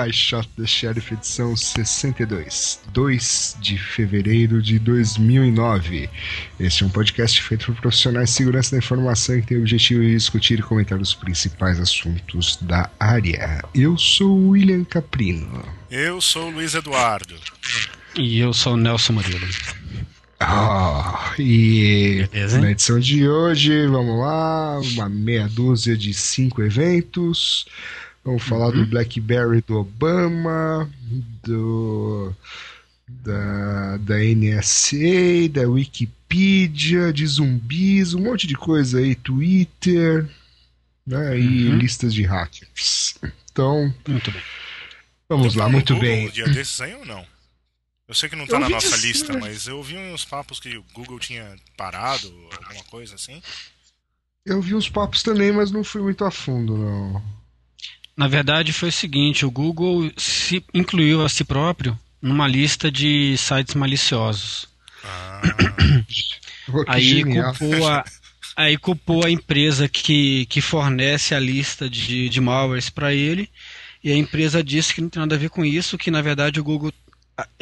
I Shot the Sheriff edição 62, 2 de fevereiro de 2009. Este é um podcast feito por profissionais de segurança da informação que tem o objetivo de discutir e comentar os principais assuntos da área. Eu sou o William Caprino. Eu sou o Luiz Eduardo. E eu sou o Nelson Murilo. Ah, e Beleza, na edição de hoje, vamos lá, uma meia dúzia de cinco eventos. Vamos falar Uhum. do BlackBerry do Obama, do da, da NSA, da Wikipedia, de zumbis, um monte de coisa aí, Twitter, né, e Uhum. listas de hackers. Então, Muito bem. vamos lá, Tá muito Google bem. Um dia desses aí ou não? Eu sei que não tá Eu na nossa dizer. lista, mas eu ouvi uns papos que o Google tinha parado, alguma coisa assim. Eu vi uns papos também, mas não fui muito a fundo, não. Na verdade, foi o seguinte: o Google se incluiu a si próprio numa lista de sites maliciosos. Ah, Aí culpou, a, aí culpou a empresa que, que fornece a lista de, de malwares para ele. E a empresa disse que não tem nada a ver com isso, que na verdade o Google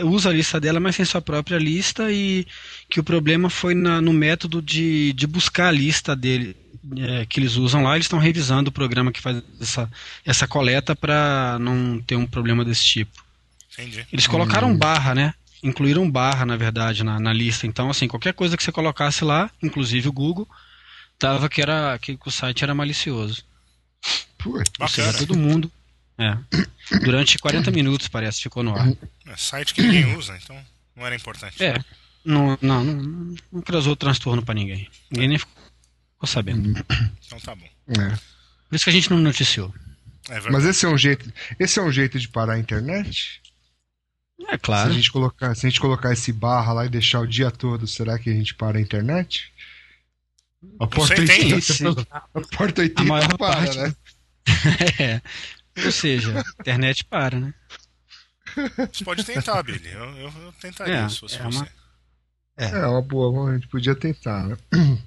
usa a lista dela, mas sem sua própria lista, e que o problema foi na- no método de, de buscar a lista dele é, que eles usam lá. Eles estão revisando o programa que faz essa, essa coleta para não ter um problema desse tipo. entendi. Eles colocaram barra, né? Incluíram barra, na verdade, na, na lista. Então, assim, qualquer coisa que você colocasse lá, inclusive o Google, tava que, era, que o site era malicioso. Putz. Seja, Bacana. todo mundo. É. Durante 40 minutos, parece, ficou no ar. É site que ninguém usa, então não era importante. É. Não, não, não, não causou transtorno pra ninguém. Ninguém nem ficou sabendo. Então tá bom. É. Por isso que a gente não noticiou. É. Mas esse é um jeito, esse é um jeito de parar a internet? É Se claro. a gente colocar, se a gente colocar esse barra lá e deixar o dia todo, será que a gente para a internet? A porta sei, tem 80, isso. pelo- a porta 80 A maior para, parte- né? É. Ou seja, a internet para, né? Você pode tentar, Billy. Eu, eu, eu tentaria É, se fosse é você. uma- É uma boa, a gente podia tentar, né?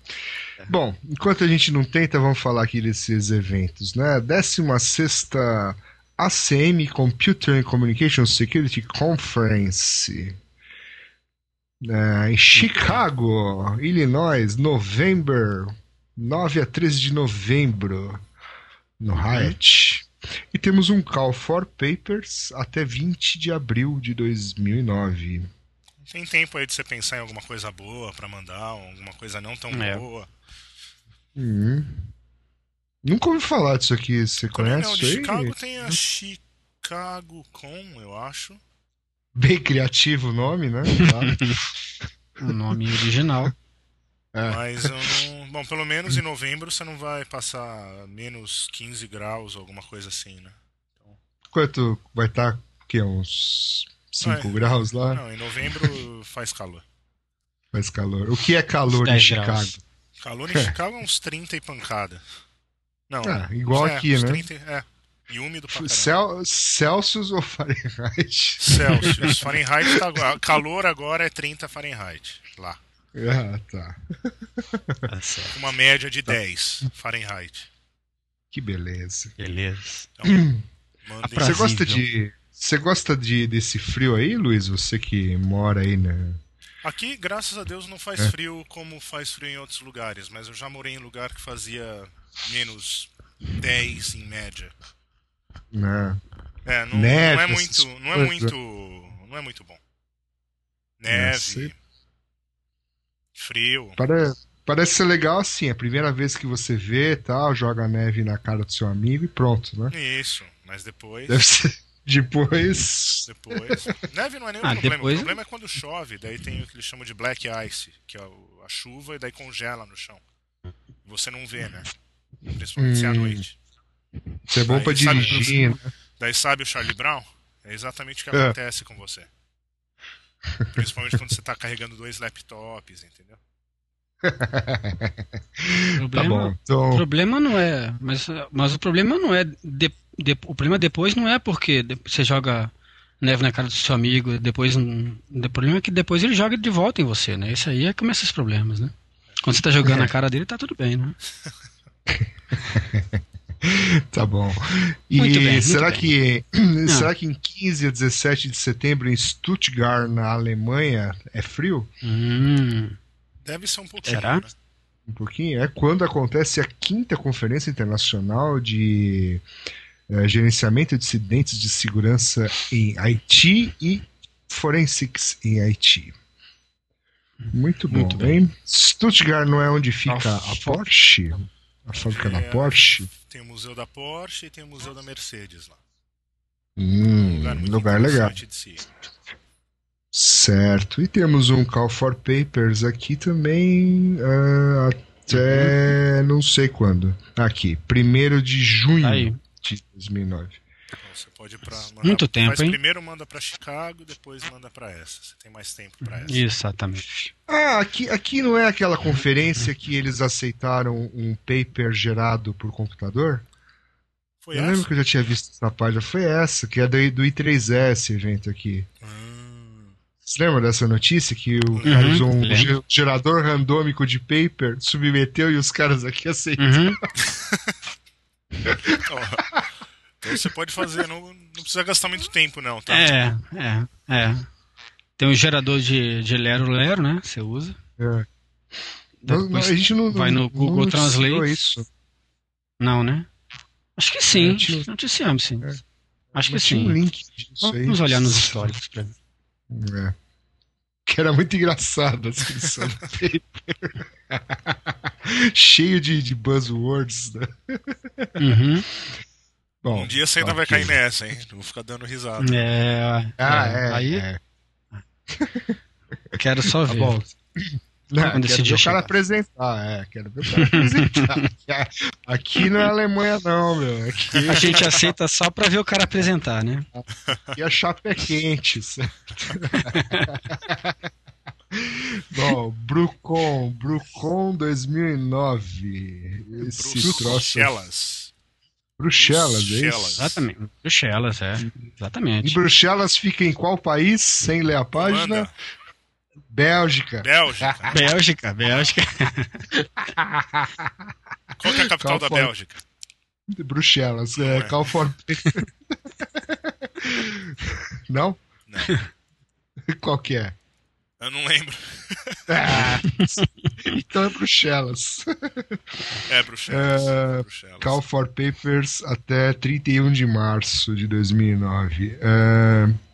Bom, enquanto a gente não tenta, vamos falar aqui desses eventos, né? 16 ACM Computer and Communication Security Conference né, em Chicago, Illinois, novembro, 9 a 13 de novembro, no Hyatt. E temos um Call for Papers até 20 de abril de 2009. Tem tempo aí de você pensar em alguma coisa boa pra mandar, alguma coisa não tão É. boa. Hum. Nunca ouvi falar disso aqui. Você Também conhece não, de aí? Chicago tem a Chicago Con, eu acho. Bem criativo o nome, né? Tá. O nome original. É. Mas eu não. Bom, pelo menos em novembro você não vai passar menos 15 graus, alguma coisa assim, né? Quanto vai estar? que uns 5 É. graus lá? Não, em novembro faz calor. Faz calor. O que é calor em 10 Chicago? Calor em Chicago é uns 30 e pancada. Não, Ah, igual é, aqui, né? 30, é. E úmido pra. Cel Celsius ou Fahrenheit? Celsius. Fahrenheit tá agora. Calor agora é 30 Fahrenheit. Lá. Ah, tá. Tá. Uma média de 10 Fahrenheit. Que beleza. Beleza. Então, Você gosta de. Você gosta de, desse frio aí, Luiz? Você que mora aí, né? Aqui, graças a Deus, não faz É. frio como faz frio em outros lugares, mas eu já morei em lugar que fazia menos 10 em média. né? É, não, Neve, não é muito, não é coisas. muito, não é muito bom. É, Neve, frio. Pare- Parece ser legal assim, a primeira vez que você vê tal, joga neve na cara do seu amigo e pronto, né? Isso, mas depois Deve ser, Depois. Depois. Neve não é nenhum Ah, problema. depois- O problema é quando chove, daí tem o que eles chamam de black ice, que é a chuva, e daí congela no chão. Você não vê, né? Principalmente se é à Hum. noite. Isso é bom Aí, pra sabe- dirigir, né? Daí sabe o Charlie Brown? É exatamente o que É. acontece com você. Principalmente quando você tá carregando dois laptops, entendeu? O Tá problema, bom. o Então, problema não é. Mas, mas o problema não é. de- de- o problema depois não é porque você joga neve na cara do seu amigo, depois. O problema é que depois ele joga de volta em você, né? Esse aí é que começa os problemas, né? Quando você tá jogando É. na cara dele, tá tudo bem, né? tá bom. E Muito bem, muito será bem. que Ah. será que em 15 a 17 de setembro em Stuttgart, na Alemanha, é frio? Hum, Deve ser um pouquinho, Será? né? Um pouquinho. É quando acontece a quinta Conferência Internacional de eh, Gerenciamento de Incidentes de Segurança em Haiti e Forensics em Haiti. Muito bom, Muito bem. hein? Stuttgart não é onde fica Ah, a Porsche? A fábrica da É, Porsche? Tem o Museu da Porsche e tem o Museu da Mercedes lá. Hum, Um lugar lugar legal. Certo. E temos um Call for Papers aqui também ah, até não sei quando. Aqui, 1 de junho Tá aí. De 2009. Então, você pode ir pra mandar, Muito tempo, faz hein? Primeiro manda pra Chicago, depois manda pra essa. Você tem mais tempo pra essa. exatamente. Ah, aqui, aqui não é aquela conferência que eles aceitaram um paper gerado por computador? Foi eu essa? lembro que eu já tinha visto essa página. Foi essa, que é do, do I3S esse evento aqui. Hum, Você lembra dessa notícia que o Uhum, cara usou um lembro. ge- gerador randômico de paper, submeteu e os caras aqui aceitaram? Uhum. ó. Então você pode fazer, não, não precisa gastar muito tempo não, tá? É, é, é. Tem um gerador de, de Lero Lero, né? Você usa. É. Não, não, Depois a gente não, vai no não Google noticiou Translate. isso. Não, né? Acho que sim. É, Noticiamos, sim. É. Acho que sim. um link disso aí. Vamos olhar nos históricos pra ver. É. Que era muito engraçado a descrição do paper. Cheio de, de buzzwords. Né? Uhum. Bom, Um dia você ainda vai cair nessa, hein? Eu vou ficar dando risada. É, Ah, é, é. Aí é. quero só Tá ver. bom. Não, Quando esse quero dia ver o cara apresentar, é, quero ver o cara apresentar. Aqui não é Alemanha não, meu. Aqui, A gente aceita só pra ver o cara apresentar, né? aqui a chapa é quente, certo? Bom, Brucon, Brucon 2009. Esse troço. Bruxelas. Bruxelas, é Bruxelas. isso? Exatamente. Bruxelas, é. E Exatamente. Bruxelas fica em qual país? Sem ler a página? Holanda, Bélgica. Bélgica. Bélgica, Bélgica. Qual é a capital da? Bélgica? Bruxelas, Não é, é. Não? Não, Qual que é? eu não lembro. Ah, então é Bruxelas. É Bruxelas. É, Bruxelas. Call for Papers até 31 de março de 2009. É...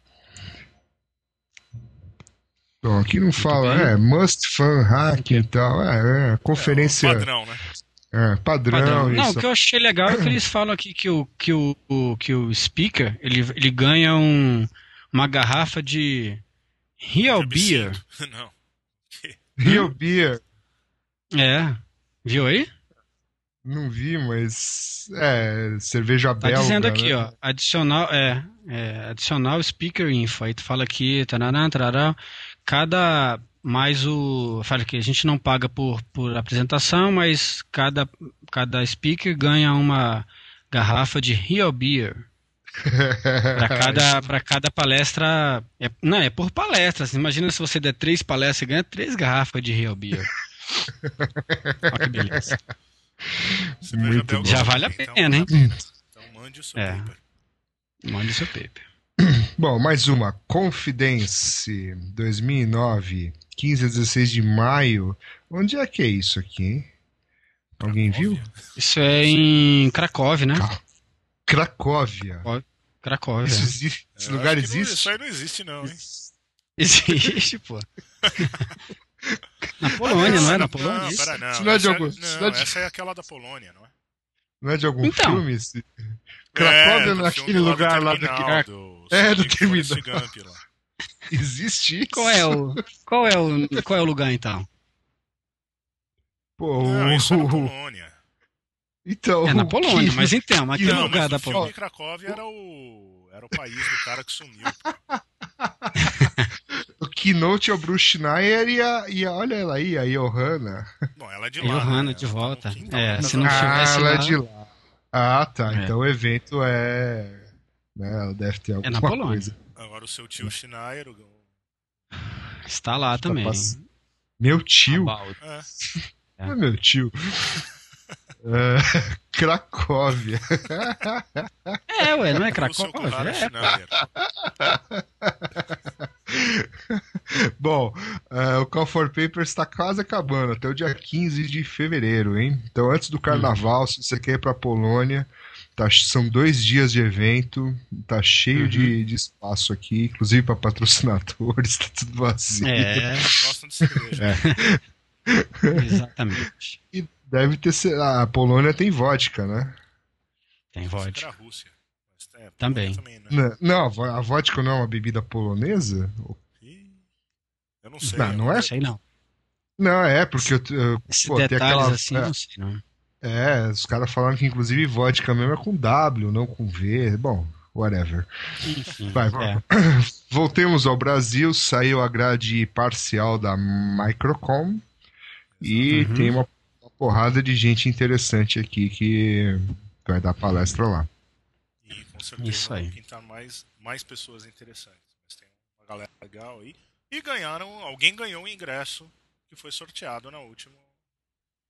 Bom, aqui não fala, é Must Fan Hack e tal. É, é conferência. É, padrão, né? É, padrão. Padrão. Não, o que eu achei legal é que eles falam aqui que o, que o, que o speaker ele, ele ganha um, uma garrafa de Real Beer. Não. Real Beer. É. Viu aí? Não vi, mas. É, cerveja Tá belga. dizendo aqui, né? ó. Adicional, é, é, adicional speaker info. Aí tu fala aqui, tarará, tarará, cada mais o. Fala que a gente não paga por, por apresentação, mas cada, cada speaker ganha uma garrafa de Real Beer. Para cada, pra cada palestra. É, não, é por palestra. Assim, imagina se você der três palestras e ganha três garrafas de Real Beer. Olha que beleza. Cerveja Muito belga bom. Já vale a então- pena, hein? Então mande o seu É. paper. Mande seu paper. Bom, mais uma. Confidence 2009, 15 a 16 de maio. Onde é que é isso aqui, hein? Alguém viu? Óbvio. Isso é em Cracóvia, né? Cracóvia. Cracóvia. Isso existe? Esse Eu lugar que não- existe? Isso aí não existe, não, hein? Existe, pô. Na Polônia, não é? Na Polônia? Não, isso? pera, não. Não é de essa, algum- não, é essa é aquela da Polônia, não é? Não é de algum Então. filme? esse? Cracóvia do é aquele filme lugar do lá Terminal, daquele. do É, do Terminal. Existe isso? Qual é o qual é o qual é o lugar então? Pô, Não, isso é na Polônia. Então, É na Polônia, que- mas então, mas que Não, lugar mas da Polônia? Cracóvia era o, era o país do cara que sumiu. Keynote é o Bruce Schneier e a, e a. Olha ela aí, a Johanna. Bom, ela é de É lá. Johanna né? de Ela tá no volta. quintal É, se não ah, ela é de lá. Ah, tá. É. Então o evento é. Né, ela deve ter alguma na Polônia. coisa. Agora o seu tio Schneier, o- Está lá Tá também. pass- Meu tio. É, é meu tio. É, Cracóvia. É, ué, não é Cracóvia? É. Bom, é, o Call for Papers está quase acabando, até o dia 15 de fevereiro, hein? Então, antes do carnaval, se você quer ir pra Polônia, tá- são dois dias de evento, tá cheio Uhum. de, de espaço aqui, inclusive para patrocinadores, tá tudo vazio. É, gostam de cerveja. exatamente. E deve ter. A Polônia tem vodka, né? Tem vodka. é, Também. também né? Não, Não, a vo- a vodka não é uma bebida polonesa? Eu não sei. Não, não é? Não sei não. Não, é, porque eu, eu- pô, tem detalhes aquela- assim, é. não sei não. É, os caras falaram que inclusive vodka mesmo é com W, não com V. Bom, whatever. Enfim, Vai, é. Voltemos ao Brasil, saiu a grade parcial da Microcom e Uhum. tem uma porrada de gente interessante aqui que vai dar palestra lá. E com certeza Isso aí. vão pintar mais, mais pessoas interessantes. Mas tem uma galera legal aí. E ganharam, alguém ganhou um ingresso que foi sorteado na última.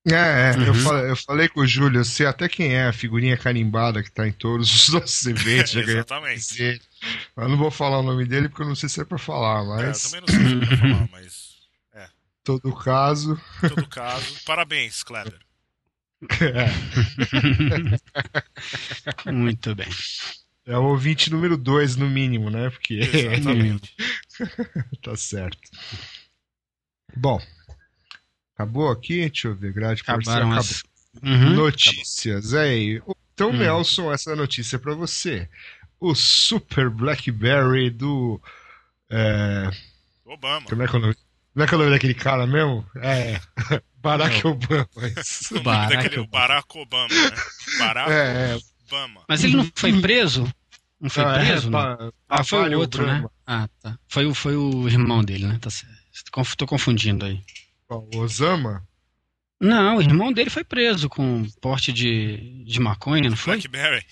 É, é, eu, Uhum. falei, eu falei com o Júlio, eu sei até quem é a figurinha carimbada que tá em todos os nossos eventos. Exatamente. Eu não vou falar o nome dele porque eu não sei se é pra falar, É, eu mas também não sei o que pra falar, mas todo caso. todo caso, parabéns, Kleber. Muito bem. É o ouvinte número 2, no mínimo, né? Porque Exatamente. tá certo. Bom, acabou aqui? Deixa eu ver, grade Acabaram as. Uhum. Notícias, aí. Então, Hum. Nelson, essa notícia é pra você. O Super Blackberry do. é, Obama. como é que é o nome? Como é que é o nome daquele cara mesmo? É. Barack Obama. isso. O nome Barack daquele, o Obama. Barack Obama, né? Barack É, é. Obama. Mas ele não foi preso? Não foi Ah, é, preso, não? pa- Ah, foi o outro, né? Obama. Ah, tá. Foi, o- foi o irmão dele, né? Tá certo. Tô confundindo aí. O Osama? Não, o irmão dele foi preso com porte de, de maconha, não foi? Blackberry.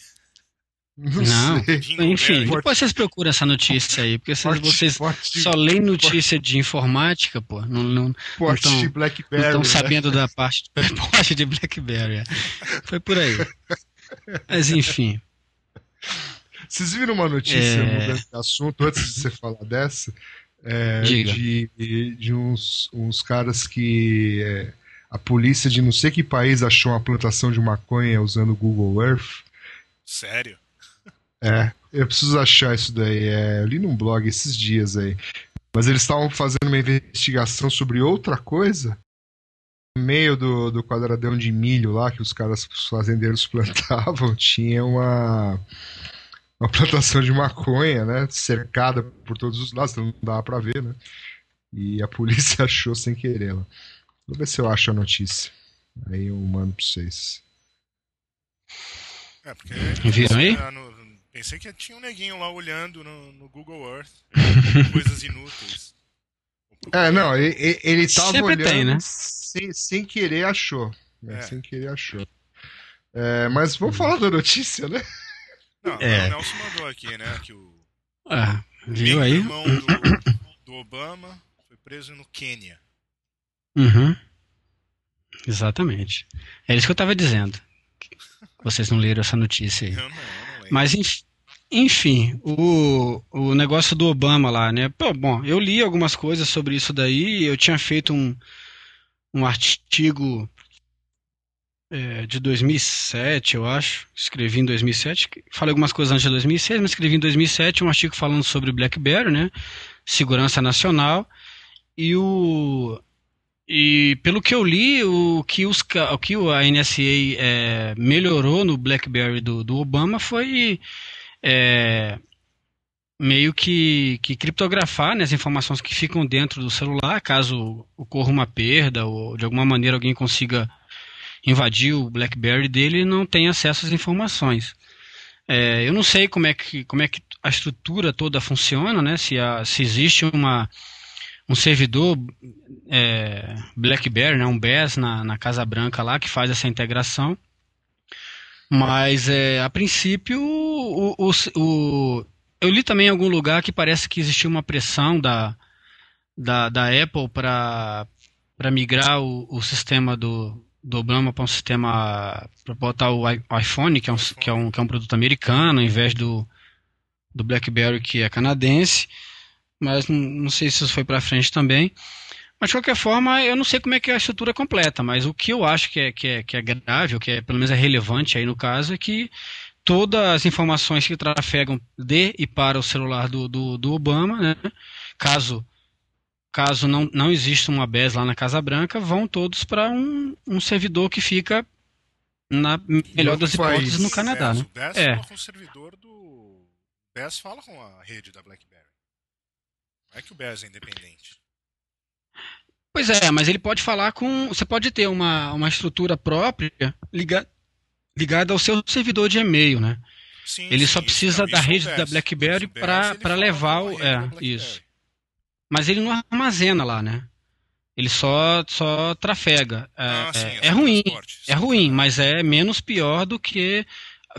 Não, Não. sei. Enfim, depois vocês procuram essa notícia aí, porque vocês, vocês só leem notícia de informática, pô. Não, não, porte de não Blackberry. estão né? sabendo da parte porte de BlackBerry. é. Foi por aí. Mas enfim. Vocês viram uma notícia É. mudando de assunto antes de você falar dessa? É, Diga. de, de uns, uns caras que é, a polícia de não sei que país achou uma plantação de maconha usando o Google Earth. Sério? É, eu preciso achar isso daí. É, eu li num blog esses dias aí. Mas eles estavam fazendo uma investigação sobre outra coisa. No meio do, do quadradão de milho lá que os caras, os fazendeiros plantavam, tinha uma, uma plantação de maconha, né? Cercada por todos os lados, então não dava pra ver, né? E a polícia achou sem querer lá. Vou ver se eu acho a notícia. Aí eu mando pra vocês. É, porque. Viram aí? No- Pensei que tinha um neguinho lá olhando no, no Google Earth. coisas inúteis. É, não, ele, ele- tava Sempre olhando tem, né? sem, sem querer achou. né? É. Sem querer achou. É, mas vamos falar da notícia, né? Não, É. o Nelson mandou aqui, né? Que o Ah, viu aí? irmão do, do Obama foi preso no Quênia. Uhum. Exatamente. É isso que eu tava dizendo. Vocês não leram essa notícia aí. Eu não, eu não lembro. Mas enf- enfim, o, o negócio do Obama lá, né? Bom, eu li algumas coisas sobre isso daí. Eu tinha feito um, um artigo é, de 2007, eu acho. Escrevi em 2007. Falei algumas coisas antes de 2006, mas escrevi em 2007 um artigo falando sobre BlackBerry, né? Segurança nacional. E o E pelo que eu li, o que, os, o que a NSA é, melhorou no BlackBerry do, do Obama foi é, meio que, que criptografar né, as informações que ficam dentro do celular, caso ocorra uma perda ou de alguma maneira alguém consiga invadir o BlackBerry dele não tenha acesso às informações. É, eu não sei como é que, como é que a estrutura toda funciona, né? Se, a, se existe uma, um servidor é, BlackBerry, né? um BES na, na Casa Branca lá que faz essa integração. Mas é, a princípio o, o, o, eu li também em algum lugar que parece que existiu uma pressão da, da, da Apple para migrar o, o sistema do, do Obama para um sistema para botar o iPhone, que é, um, que, é um, que é um produto americano, ao invés do, do BlackBerry, que é canadense. Mas não, não sei se isso foi para frente também. Mas de qualquer forma, eu não sei como é que é a estrutura completa, mas o que eu acho que é, que é, que é grave, ou que é, pelo menos é relevante aí no caso, é que todas as informações que trafegam de e para o celular do, do, do Obama, né, caso caso não, não exista uma BES lá na Casa Branca, vão todos para um, um servidor que fica na melhor das hipóteses no Canadá. BES, né? O BES É. fala com o servidor do. O BES fala com a rede da BlackBerry. Não é que o BES é independente. Pois é, mas ele pode falar com. Você pode ter uma, uma estrutura própria liga, ligada ao seu servidor de e-mail, né? Sim, Ele sim, só precisa não, da é rede da BES. BlackBerry fala levar o- é, da isso. Mas ele não armazena lá, né? Ele só, só trafega. É, Ah, sim, é- é ruim, transporte, é ruim, mas é menos pior do que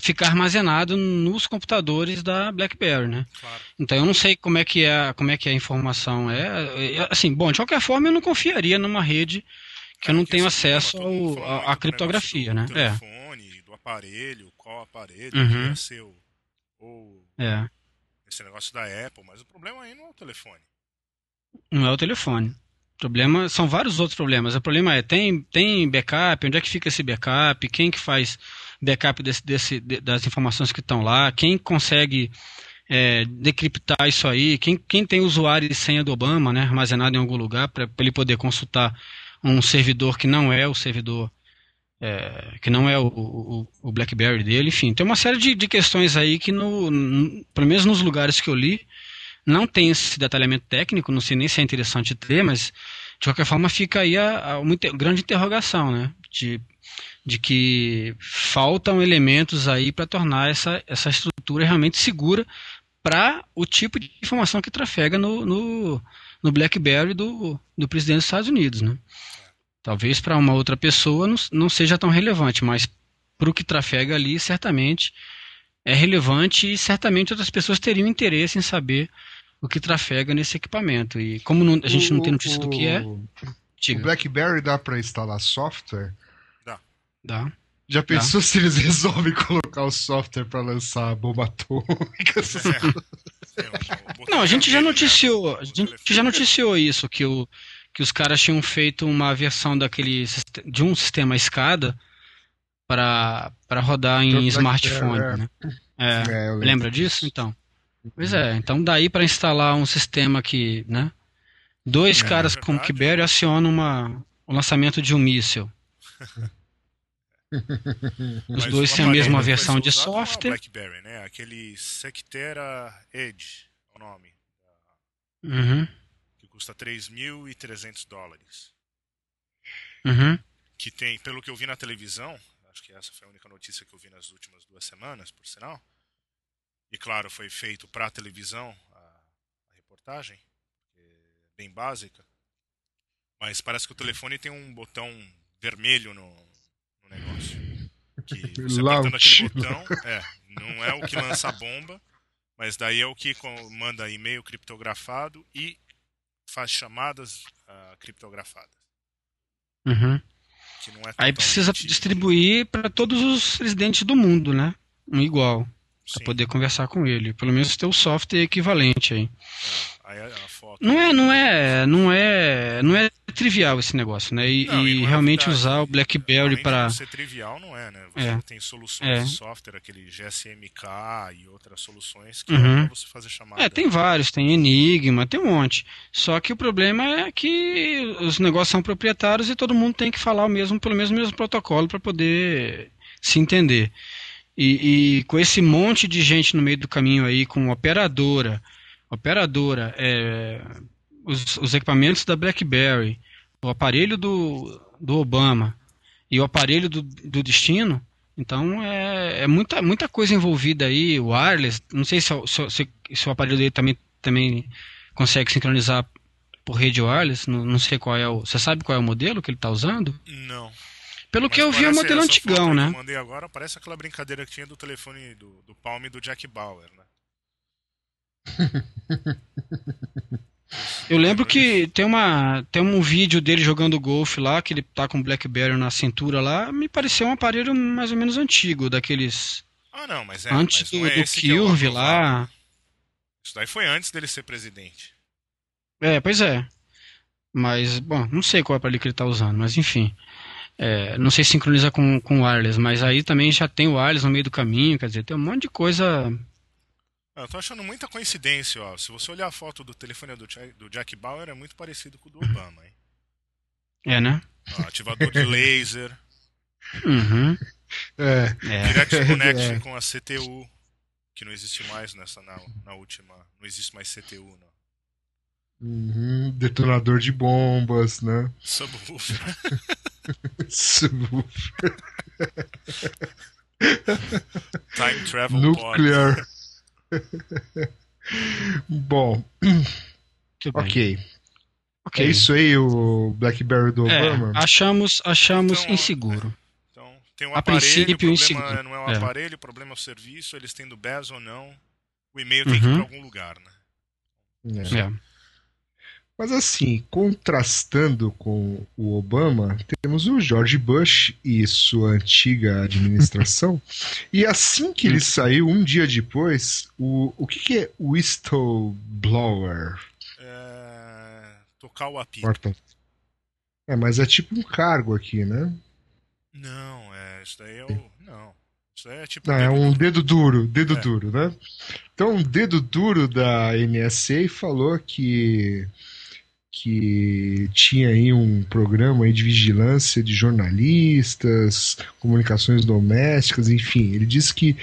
ficar armazenado nos computadores da BlackBerry, né? Claro. Então eu não sei como é que é, como é que a informação é. É, Assim, bom, de qualquer forma eu não confiaria numa rede que eu não É, tenho acesso à- muito à do criptografia, né? do telefone, do aparelho, qual aparelho Uhum. que é seu. Ou É, é. esse negócio da Apple, mas o problema aí não é o telefone. Não é o telefone. O problema são vários outros problemas. O problema é tem tem backup, onde é que fica esse backup, quem que faz backup desse, desse, de- das informações que estão lá, quem consegue é, decriptar isso aí, quem, quem tem usuário e senha do Obama, né, armazenado em algum lugar para ele poder consultar um servidor que não é o servidor é, que não é o, o, o BlackBerry dele, enfim, tem uma série de, de questões aí que no, no, pelo menos nos lugares que eu li não tem esse detalhamento técnico, não sei nem se é interessante ter, mas de qualquer forma fica aí a, a uma inter- grande interrogação, né? De, de que faltam elementos aí para tornar essa, essa estrutura realmente segura para o tipo de informação que trafega no, no, no BlackBerry do, do presidente dos Estados Unidos, né? Talvez para uma outra pessoa não, não seja tão relevante, mas para o que trafega ali, certamente é relevante e certamente outras pessoas teriam interesse em saber o que trafega nesse equipamento. E como não- a gente não tem notícia do que é, O diga, BlackBerry dá pra instalar software? Dá. Já pensou se eles resolvem colocar o software pra lançar a bomba atômica? É. Não, a gente já né? noticiou, a gente já noticiou isso, que, o, que os caras tinham feito uma versão daquele de um sistema escada para para rodar em smartphone, é. né? É, É, lembra disso? Então. Pois é, então daí para instalar um sistema que, né? Dois É, caras é com verdade. BlackBerry acionam uma, o lançamento de um míssil. Os Mas dois têm a mesma versão de software. BlackBerry, né? Aquele Sectera Edge, é o nome, Uhum, que custa 3.300 dólares. uhum. Que tem, pelo que eu vi na televisão, acho que essa foi a única notícia que eu vi nas últimas duas semanas, por sinal. E claro, foi feito para televisão a, a reportagem, é bem básica. Mas parece que o telefone tem um botão vermelho no, no negócio. Que você apertando aquele botão, é, não é o que lança a bomba, mas daí é o que manda e-mail criptografado e faz chamadas ah, criptografadas. Uhum. Que não é Aí precisa distribuir para todos os residentes do mundo, né? Um igual, para poder conversar com ele. Pelo menos ter o software equivalente aí. Aí a, a foto. Não é, não é, não é, não é trivial esse negócio, né? E, Não, e é realmente verdade. usar o BlackBerry para ser trivial, não é, né? Você É. tem soluções É. de software, aquele GSMK e outras soluções que Uhum. é pra você fazer chamada. É, tem vários, tem Enigma, tem um monte. Só que o problema é que os negócios são proprietários e todo mundo tem que falar o mesmo, pelo menos o mesmo protocolo para poder se entender. E, e com esse monte de gente no meio do caminho aí, com operadora, operadora, é, os, os equipamentos da BlackBerry, o aparelho do, do Obama e o aparelho do, do destino, então é, é muita, muita coisa envolvida aí, o wireless, não sei se, o- se, se, se o aparelho dele também, também consegue sincronizar por rede wireless, não, não sei qual é o. Você sabe qual é o modelo que ele está usando? Não. Pelo Mas que eu vi é o modelo antigão, né? Que eu mandei agora, parece aquela brincadeira que tinha do telefone do, do Palm e do Jack Bauer, né? Eu lembro que tem uma tem um vídeo dele jogando golfe lá, que ele tá com o BlackBerry na cintura lá, me pareceu um aparelho mais ou menos antigo, daqueles Ah, não, mas é. antes mas do, é do é o Curve aprovado. lá. Isso daí foi antes dele ser presidente. É, pois é. Mas, bom, não sei qual é aparelho que ele tá usando, mas enfim. É, não sei se sincroniza com, com wireless, mas aí também já tem o wireless no meio do caminho, quer dizer, tem um monte de coisa. Ah, Eu tô achando muita coincidência, ó. Se você olhar a foto do telefone do Jack, do Jack Bauer, é muito parecido com o do Obama, hein? É, né? Ó, ativador de laser, Uhum. É. É. Direct Connection É. com a CTU, que não existe mais nessa na, na última. Não existe mais CTU, não. Uhum, detonador de bombas, né? Subwoofer. Subwoofer. Time Travel Pod. Bom, ok. Ok. É isso aí, o BlackBerry do É, Obama? achamos, achamos Então, inseguro. Então, tem um A aparelho, princípio, o problema inseguro. não é o É. aparelho, o problema é o serviço, eles tendo BES ou não. O e-mail tem que ir Uhum. pra algum lugar, né? É. É. Mas assim, contrastando com o Obama, temos o George Bush e sua antiga administração. e assim que ele saiu, um dia depois, o, o que, que é whistleblower? É, Tocar o apito. Porta. É, mas é tipo um cargo aqui, né? Não, é, isso daí é o. Não. Isso é tipo. Não, é um dedo duro, dedo É. duro, né? Então, um dedo duro da NSA falou que que tinha aí um programa aí de vigilância de jornalistas, comunicações domésticas, enfim. Ele disse que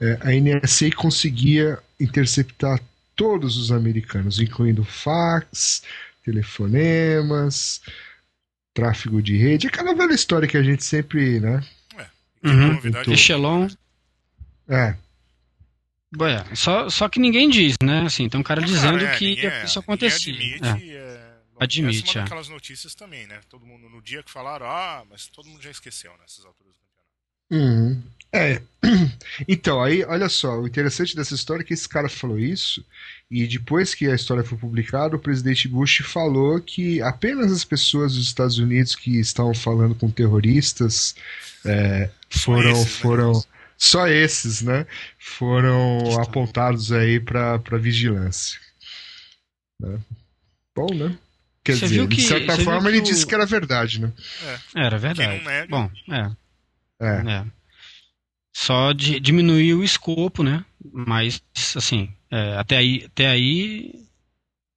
eh, a NSA conseguia interceptar todos os americanos, incluindo fax, telefonemas, tráfego de rede, aquela velha história que a gente sempre, né? Tem Uhum. Echelon. É, É, só, só que ninguém diz, né? Assim, tem um cara dizendo Cara, é, que ninguém- é, isso ninguém acontecia. Admite, É. Admite, Essa é uma é. daquelas notícias também, né? Todo mundo, no dia que falaram, ah, mas todo mundo já esqueceu nessas alturas do campeonato. Uhum. É. Então, aí, olha só, o interessante dessa história é que esse cara falou isso, e depois que a história foi publicada, o presidente Bush falou que apenas as pessoas dos Estados Unidos que estavam falando com terroristas é, foram. esses, né? foram Só esses, né? Foram apontados aí para vigilância. Né? Bom, né? Quer Você dizer, viu de que- certa forma que ele o- disse que era verdade, né? Era Quem verdade. não nega. Bom, é. É. É. Só de, diminuir o escopo, né? Mas, assim, é, até, aí, até aí,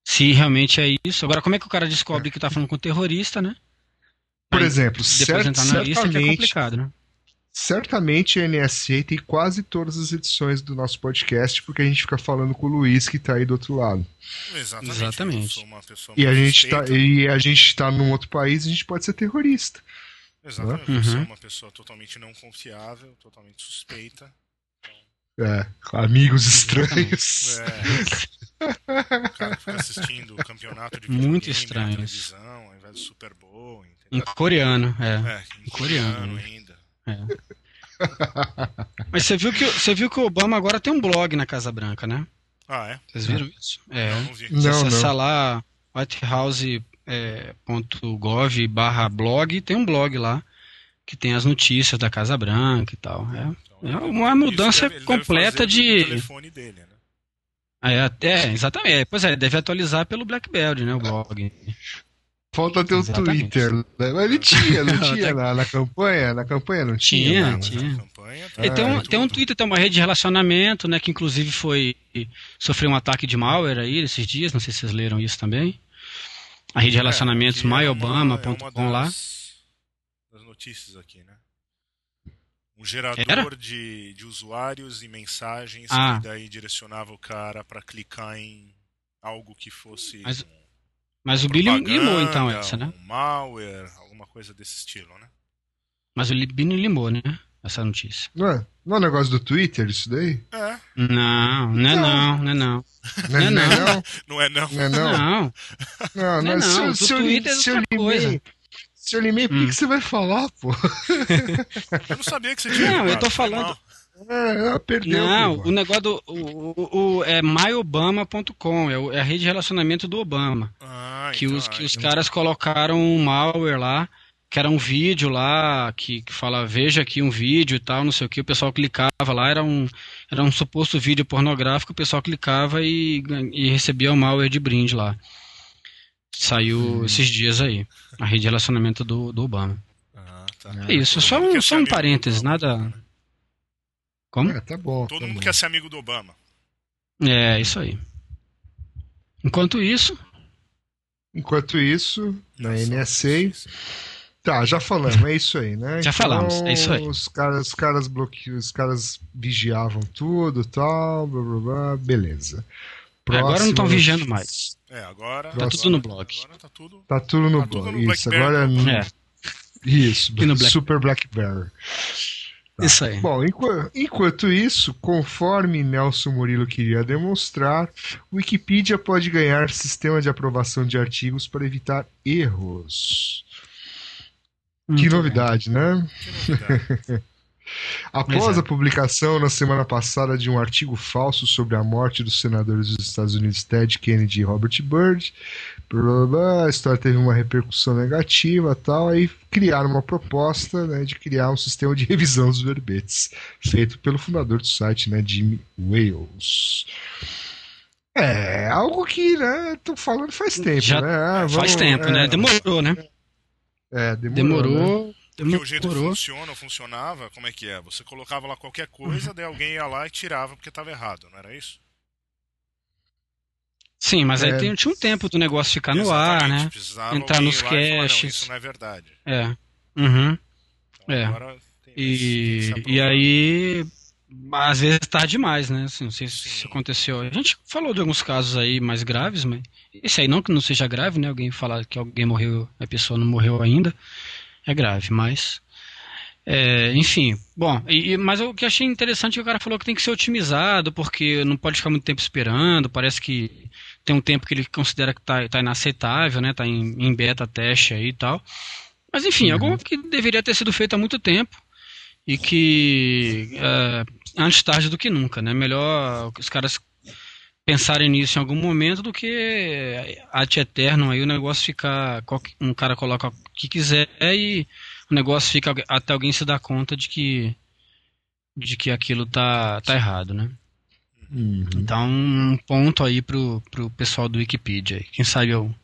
se realmente é isso. Agora, como é que o cara descobre que tá falando com terrorista, né? Por Aí, exemplo, Depois cer- entrar na lista que é certamente, complicado, né? Certamente a NSA tem quase todas as edições do nosso podcast, porque a gente fica falando com o Luiz que tá aí do outro lado. Exatamente. Exatamente. Eu sou uma pessoa E a gente tá, e a gente tá num outro país, a gente pode ser terrorista. Exatamente. Uhum. Você é uma pessoa totalmente não confiável, totalmente suspeita. É, amigos estranhos. É. O cara fica assistindo o campeonato de Muito estranho televisão, ao invés do Super Bowl, Em entendeu? coreano, é. É, em em coreano. coreano ainda. Mas você viu, que, você viu que o Obama agora tem um blog na Casa Branca, né? Ah, é? Vocês viram isso? É. Não, não vi. Não, não. acessar lá whitehouse.gov barra blog, tem um blog lá que tem as notícias da Casa Branca e tal. É, Então, É uma mudança deve- ele deve completa fazer de- telefone dele, né? é, até, exatamente. Pois é, deve atualizar pelo BlackBerry, né, o blog. Falta ter o Exatamente. Twitter. né? Mas ele tinha, não tinha na, na campanha? Na campanha não tinha? Tinha, né? Tinha. campanha tá Ele tem, um, tudo. tem um Twitter, tem uma rede de relacionamento, né? Que inclusive foi. sofreu um ataque de malware aí esses dias, não sei se vocês leram isso também. A rede de relacionamentos É, que é myobama.com é lá. das- das notícias aqui, né? Um gerador Era? de, de usuários e mensagens Ah. que daí direcionava o cara para clicar em algo que fosse Mas- um- Mas o Billy limou então essa, né? Um malware, alguma coisa desse estilo, né? Mas o Billy limou, né? Essa notícia. Não é, não é um negócio do Twitter isso daí? É, Não, não é não, não é não. Não é Não, não? não. não é não. Não é não? Não, Não, Não é não, se eu é se eu outra limei- coisa. Se eu limei, por que Hum. que você vai falar, pô? Eu não sabia que você tinha. Não, eu tô falando-. É, ela perdeu. não, pô. o negócio do. O, o, o- é myobama.com, é, é a rede de relacionamento do Obama. Ah, que então, os, que os caras colocaram um malware lá, que era um vídeo lá, que, que fala, veja aqui um vídeo e tal, não sei o que, o pessoal clicava lá, era um, era um suposto vídeo pornográfico, o pessoal clicava e, e recebia o malware de brinde lá. Saiu esses dias aí, a rede de relacionamento do, do Obama. Ah, tá. É isso, só um, só um parênteses, nada... né? Como? É, tá bom. Todo tá mundo bom. quer ser amigo do Obama. É, isso aí. Enquanto isso, Enquanto isso, na NSA. Tá, já falamos, é isso aí, né? Já falamos, é isso aí. Os caras, os caras bloqueiam, os caras vigiavam tudo tal, blá blá blá, beleza. agora não estão vigiando mais. É, agora. Tá tudo no blog. Agora tá tudo. Tá tudo no Tá tudo blog. no Isso, BlackBerry, agora no- é. É, Isso, no Black- Super Blackberry. Tá. isso aí. Bom, enqu- enquanto isso, conforme Nelson Murilo queria demonstrar, Wikipedia pode ganhar sistema de aprovação de artigos para evitar erros. Que Muito bem. novidade, né? Que novidade. Após é. a publicação na semana passada de um artigo falso sobre a morte dos senadores dos Estados Unidos Ted Kennedy e Robert Byrd, blá, blá, a história teve uma repercussão negativa tal, aí criaram uma proposta né, de criar um sistema de revisão dos verbetes, feito pelo fundador do site, né, Jimmy Wales. É, algo que, né, tô falando faz tempo, Já né? Ah, Faz vamos- tempo, é, né? Demorou, né? É, demorou. né? Demorou. Porque o jeito que funciona, funcionava, como é que é? Você colocava lá qualquer coisa, daí alguém ia lá e tirava porque estava errado, não era isso? Sim, mas aí É. tem- tinha um tempo do negócio ficar no ar, Exatamente, né? Entrar nos não, caches. isso não é verdade. É. Uhum. Então, É. agora tem- tem que se E, aprovar. e aí, às vezes tarde demais, né? Assim, não sei se Sim. isso aconteceu. A gente falou de alguns casos aí mais graves, mas esse aí não que não seja grave, né? Alguém falar que alguém morreu, a pessoa não morreu ainda, é grave, mas. é, enfim, bom, e, mas o que achei interessante é que o cara falou que tem que ser otimizado, porque não pode ficar muito tempo esperando, parece que tem um tempo que ele considera que tá, tá inaceitável, né? Tá em, em beta teste aí e tal. Mas enfim, algo que deveria ter sido feito há muito tempo e que é, antes tarde do que nunca, né? Melhor os caras pensarem nisso em algum momento do que ad eterno aí o negócio ficar um cara coloca o que quiser e o negócio fica até alguém se dar conta de que de que aquilo tá tá errado, né? Uhum. Então um ponto aí pro, pro pessoal do Wikipedia. aí. Quem sabe eu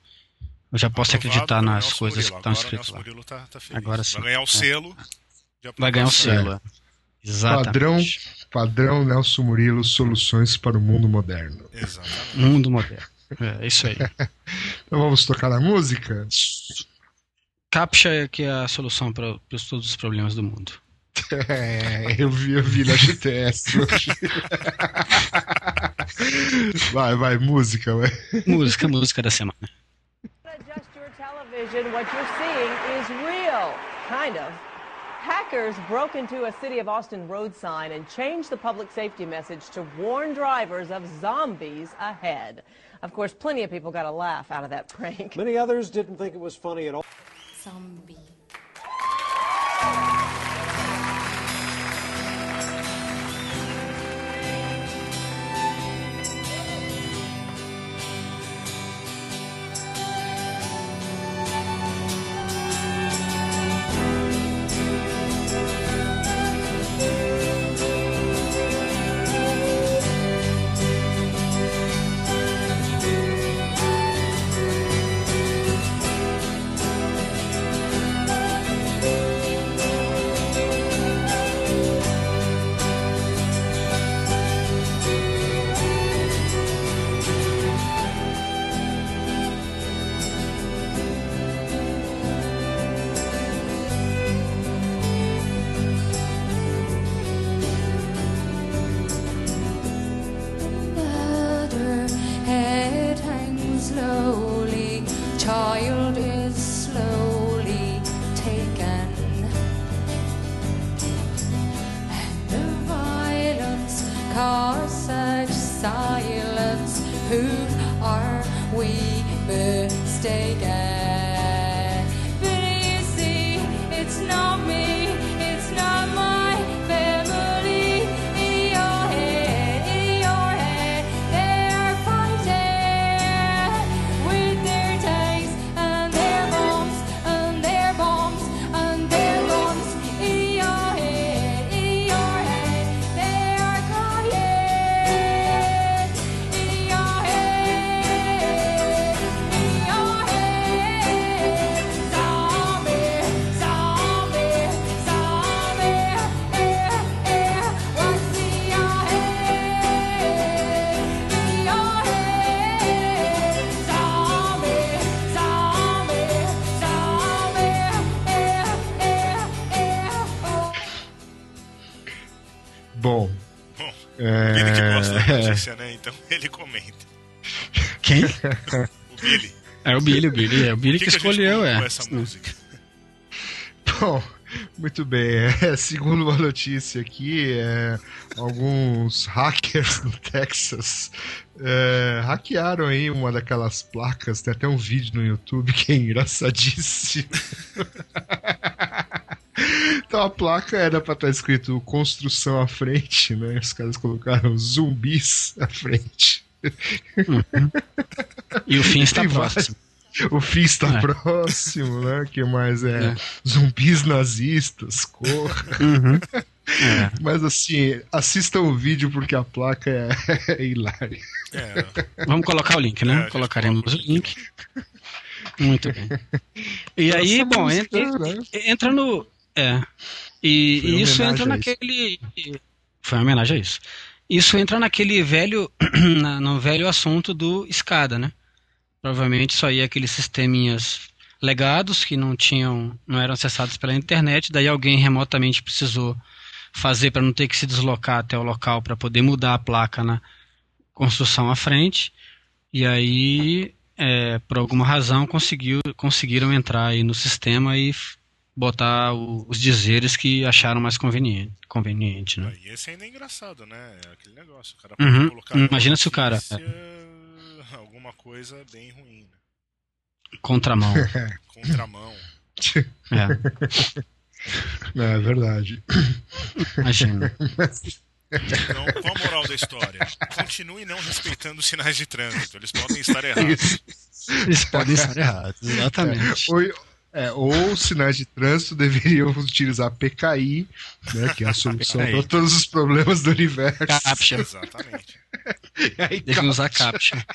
eu já posso Aprovado acreditar nas Nelson coisas Murilo. que estão escritas lá. Tá, tá feliz. Agora sim. Vai ganhar o É. selo. Vai ganhar o selo. é. Exatamente. Padrão, padrão Nelson Murilo, soluções para o mundo moderno. Exatamente. Mundo moderno. É, isso aí. Então vamos tocar na música? Captcha é que é a solução para todos os problemas do mundo. É, eu vi, eu vi na GTS hoje. Vai, vai, música, vai. Música, música da semana. Adjust your television. What you're seeing is real, kind of. Hackers broke into a City of Austin road sign and changed the public safety message to warn drivers of zombies ahead. Of course, plenty of people got a laugh out of that prank. Many others didn't think it was funny at all. Zombie. ele comenta. Quem? O Billy. É o Billy, o Billy. É o Billy que, que, que escolheu, é. essa música? Bom, muito bem. É, segundo uma notícia aqui, é, alguns hackers no Texas é, hackearam aí uma daquelas placas. Tem até um vídeo no YouTube que é engraçadíssimo. Então a placa era pra estar escrito construção à frente, né? Os caras colocaram zumbis à frente. E o fim está próximo. O fim está É. próximo, né? que mais é? É. Zumbis nazistas, corra. Uhum. É. Mas assim, assistam o vídeo porque a placa é, é hilária. É, Vamos colocar o link, É, né? gente Colocaremos o link. Muito bem. E aí, Essa bom, música, entra, né? entra no. É. E, e isso entra naquele. Foi uma homenagem a isso. Isso entra naquele velho. na- no velho assunto do escada, né? Provavelmente isso aí é aqueles sisteminhas legados que não tinham. não eram acessados pela internet, daí alguém remotamente precisou fazer para não ter que se deslocar até o local para poder mudar a placa na construção à frente. E aí, é, por alguma razão, conseguiu, conseguiram entrar aí no sistema e botar o- os dizeres que acharam mais conveniente, conveniente né? Aí esse ainda é engraçado, né? É aquele negócio. O cara Uhum. pode colocar numa Imagina se o cara- Alguma coisa bem ruim, né? Contramão. Contramão. É, É verdade. imagina. Então, qual a moral da história? Continue não respeitando os sinais de trânsito. Eles podem estar errados. Eles podem estar errados, exatamente. Ou, é, ou os sinais de trânsito deveriam utilizar PKI, né, que é a solução para todos os problemas do universo. Captcha. Exatamente. Aí, Devem usar captcha.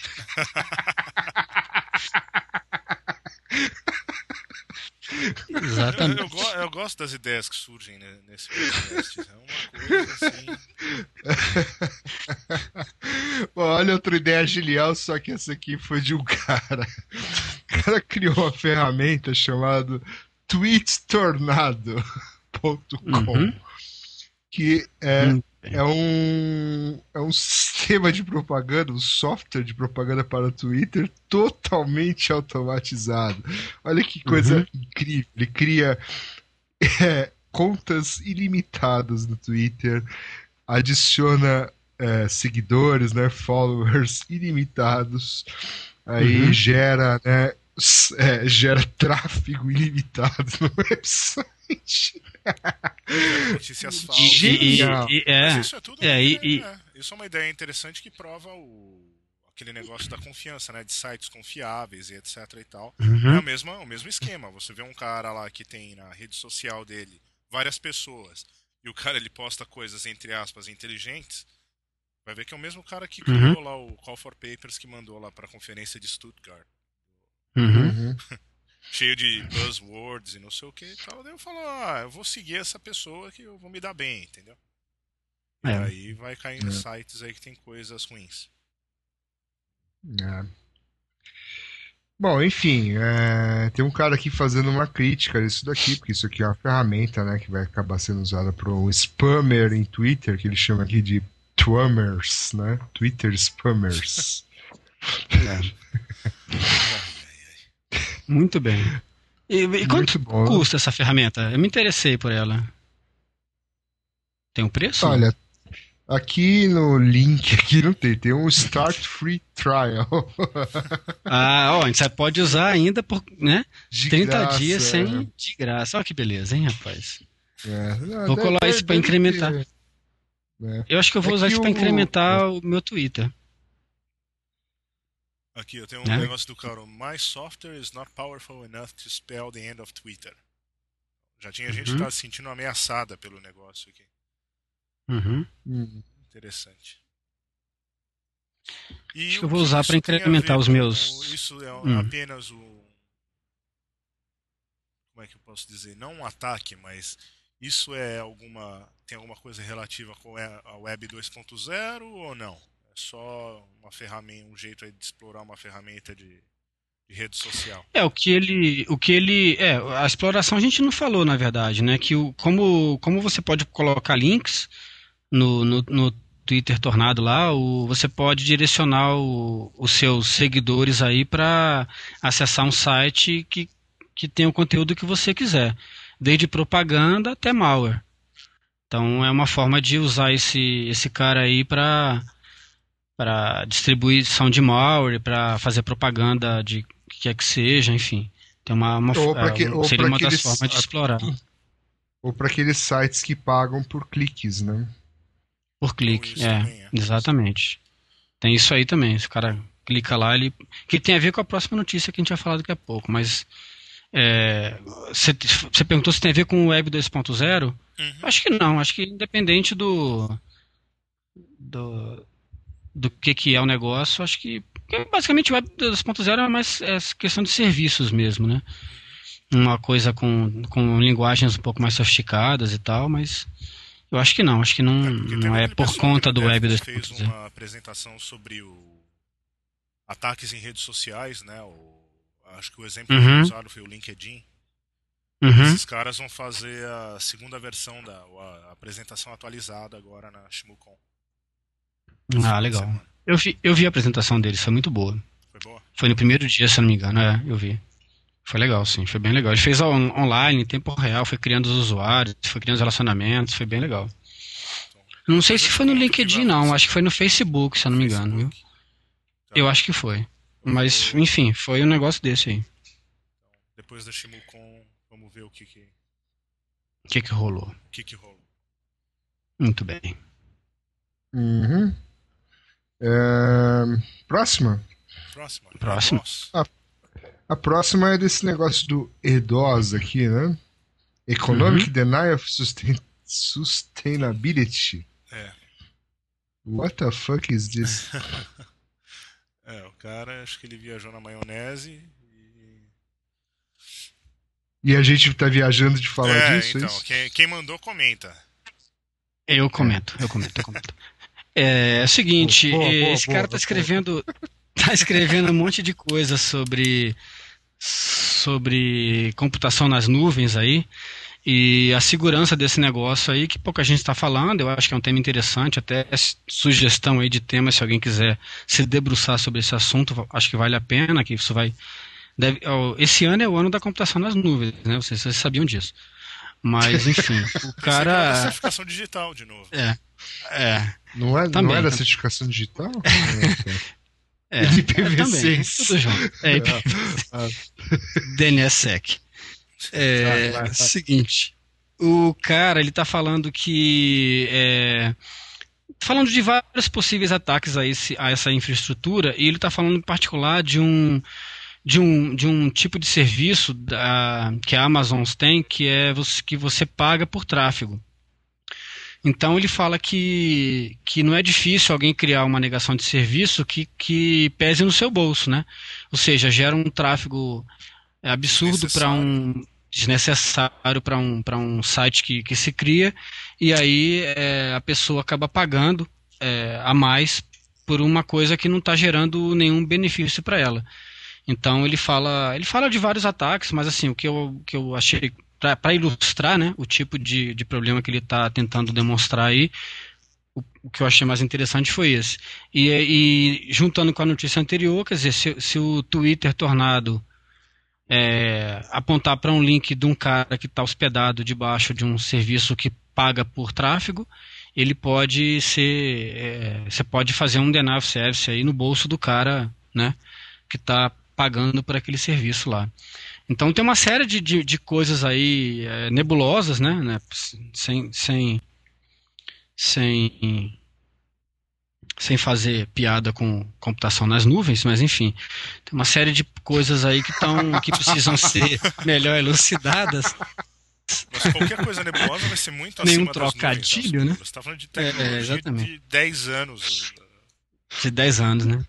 Eu, Exatamente. eu go- eu gosto das ideias que surgem né, nesse podcast. É uma coisa assim. Bom, olha outra ideia genial, só que essa aqui foi de um cara. O cara criou uma ferramenta chamada tweetstornado.com Uhum. que é, Hum. É, um, é um sistema de propaganda, um software de propaganda para o Twitter totalmente automatizado. Olha que coisa incrível. Ele cria é, contas ilimitadas no Twitter, adiciona é, seguidores, né, followers ilimitados, aí Uhum. gera, né, é, gera tráfego ilimitado no website. Notícias falsas. E, e- e- Mas é, isso é tudo é, uma e- ideia, né? Isso é uma ideia interessante que prova o aquele negócio da confiança, né? De sites confiáveis e etc e tal. É Uhum. a mesma, o mesmo esquema. Você vê um cara lá que tem na rede social dele várias pessoas e o cara ele posta coisas entre aspas inteligentes. Vai ver que é o mesmo cara que Uhum. criou lá o Call for Papers que mandou lá para a conferência de Stuttgart. Uhum. Cheio de buzzwords e não sei o que e tal. Daí eu falo, ah, eu vou seguir essa pessoa que eu vou me dar bem, entendeu? E É. aí vai cair em É. sites aí que tem coisas ruins. É. Bom, enfim, é, tem um cara aqui fazendo uma crítica disso daqui, porque isso aqui é uma ferramenta, né, que vai acabar sendo usada por um spammer em Twitter, que ele chama aqui de Twammers, né? Twitter spammers. Muito bem. E, e quanto custa essa ferramenta? Eu me interessei por ela. Tem um preço? Olha, aqui no link aqui não tem, tem um Start Free Trial. Ah, ó, você pode usar ainda por, né? De 30 graça, dias sem de graça. Olha que beleza, hein, rapaz? é. Não, Vou deve- colar isso pra deve incrementar. né? Eu acho que eu vou É usar isso pra o- incrementar o meu Twitter. Aqui eu tenho um É? negócio do cara. My software is not powerful enough to spell the end of Twitter. Já tinha gente que Uhum. tava se sentindo ameaçada pelo negócio aqui. Uhum. Hum. Interessante. E Acho que eu vou usar isso pra tem a incrementar os meus- Isso é Hum. apenas o. Como é que eu posso dizer? Não um ataque, mas isso é alguma. Tem alguma coisa relativa com a Web 2.0 ou não? Só uma ferramenta, um jeito aí de explorar uma ferramenta de, de rede social. É, o que ele. O que ele. É, a exploração a gente não falou, na verdade, né? Que o, como, como você pode colocar links, no, no, no Twitter Tornado lá, o, você pode direcionar o, os seus seguidores aí para acessar um site que, que tem o conteúdo que você quiser, desde propaganda até malware. Então é uma forma de usar esse, esse cara aí para para distribuição de malware, para fazer propaganda de que quer que seja, enfim. Tem uma, uma Ou que, é, seria uma das formas de explorar. Ou para aqueles sites que pagam por cliques, né? Por clique, isso é, é. exatamente. Tem isso aí também. Se o cara clica lá, ele. Que tem a ver com a próxima notícia que a gente vai falar daqui a pouco. Mas. Você é, perguntou se tem a ver com o Web 2.0? Uhum. Acho que não. Acho que independente do. do, do que, que é o negócio, acho que. Basicamente o Web 2.0 é mais é questão de serviços mesmo, né? Uma coisa com, com linguagens um pouco mais sofisticadas e tal, mas. Eu acho que não, acho que não, porque não é por conta do Web Devcon que fez 2.0. uma apresentação sobre o ataques em redes sociais, né? O... Acho que o exemplo que Uhum. usado foi o LinkedIn. Uhum. Esses caras vão fazer a segunda versão da a apresentação atualizada agora na Shimukon. Ah, legal. Eu vi, eu vi a apresentação deles, foi muito boa. Foi boa? Foi no primeiro dia, se eu não me engano, é, eu vi. Foi legal, sim, foi bem legal. Ele fez on- online, em tempo real, foi criando os usuários, foi criando os relacionamentos, foi bem legal. Não sei se foi no LinkedIn, não, acho que foi no Facebook, se eu não me engano, viu? Eu acho que foi. Mas, enfim, foi um negócio desse aí. Depois da Shimukon, vamos ver o que que, O que que rolou? o que, que rolou. Muito bem. Uhum. É, Próxima. Próxima. Próxima. Nossa. A próxima é desse negócio do EDOS aqui, né? Economic Denial of Sustain- Sustainability. É. What the fuck is this? É, o cara, acho que ele viajou na maionese e. E a gente tá viajando de falar é, disso, é então, isso? quem, quem mandou, comenta. Eu comento, eu comento, eu comento. É, é o seguinte, Boa, boa, esse boa, cara tá boa. escrevendo, tá escrevendo um monte de coisa sobre sobre computação nas nuvens aí e a segurança desse negócio aí que pouca gente está falando. Eu acho que é um tema interessante, até sugestão aí de tema se alguém quiser se debruçar sobre esse assunto, acho que vale a pena, que isso vai deve, esse ano é o ano da computação nas nuvens, né? Vocês, vocês sabiam disso. Mas enfim, o cara certificação digital de novo. é é Não é, Também, não é da também. certificação digital? É, IPv6. é, também. É, Ah. DNSSEC. É, Vai, vai, vai. seguinte, o cara ele tá falando que é, falando de vários possíveis ataques a, esse, a essa infraestrutura e ele tá falando em particular de um de um, de um tipo de serviço da, que a Amazon tem que é você, que você paga por tráfego. Então ele fala que, que não é difícil alguém criar uma negação de serviço que, que pese no seu bolso, né? Ou seja, gera um tráfego absurdo para um desnecessário para um, um site que, que se cria e aí é, a pessoa acaba pagando é, a mais por uma coisa que não está gerando nenhum benefício para ela. Então ele fala, ele fala de vários ataques, mas assim o que eu, que eu achei para ilustrar né, o tipo de, de problema que ele está tentando demonstrar aí, o, o, que eu achei mais interessante foi esse. E, e juntando com a notícia anterior, quer dizer, se, se o Twitter Tornado é, apontar para um link de um cara que está hospedado debaixo de um serviço que paga por tráfego, ele pode ser. É, você pode fazer um denial of service aí no bolso do cara né, que está pagando por aquele serviço lá. Então tem uma série de, de, de coisas aí é, nebulosas, né, né? Sem, sem, sem, sem fazer piada com computação nas nuvens, mas enfim, tem uma série de coisas aí que, tão, que precisam ser melhor elucidadas. Mas qualquer coisa nebulosa vai ser muito Nenhum acima trocadilho, das né? Você está falando de tecnologia é, de 10 anos. De 10 anos, né?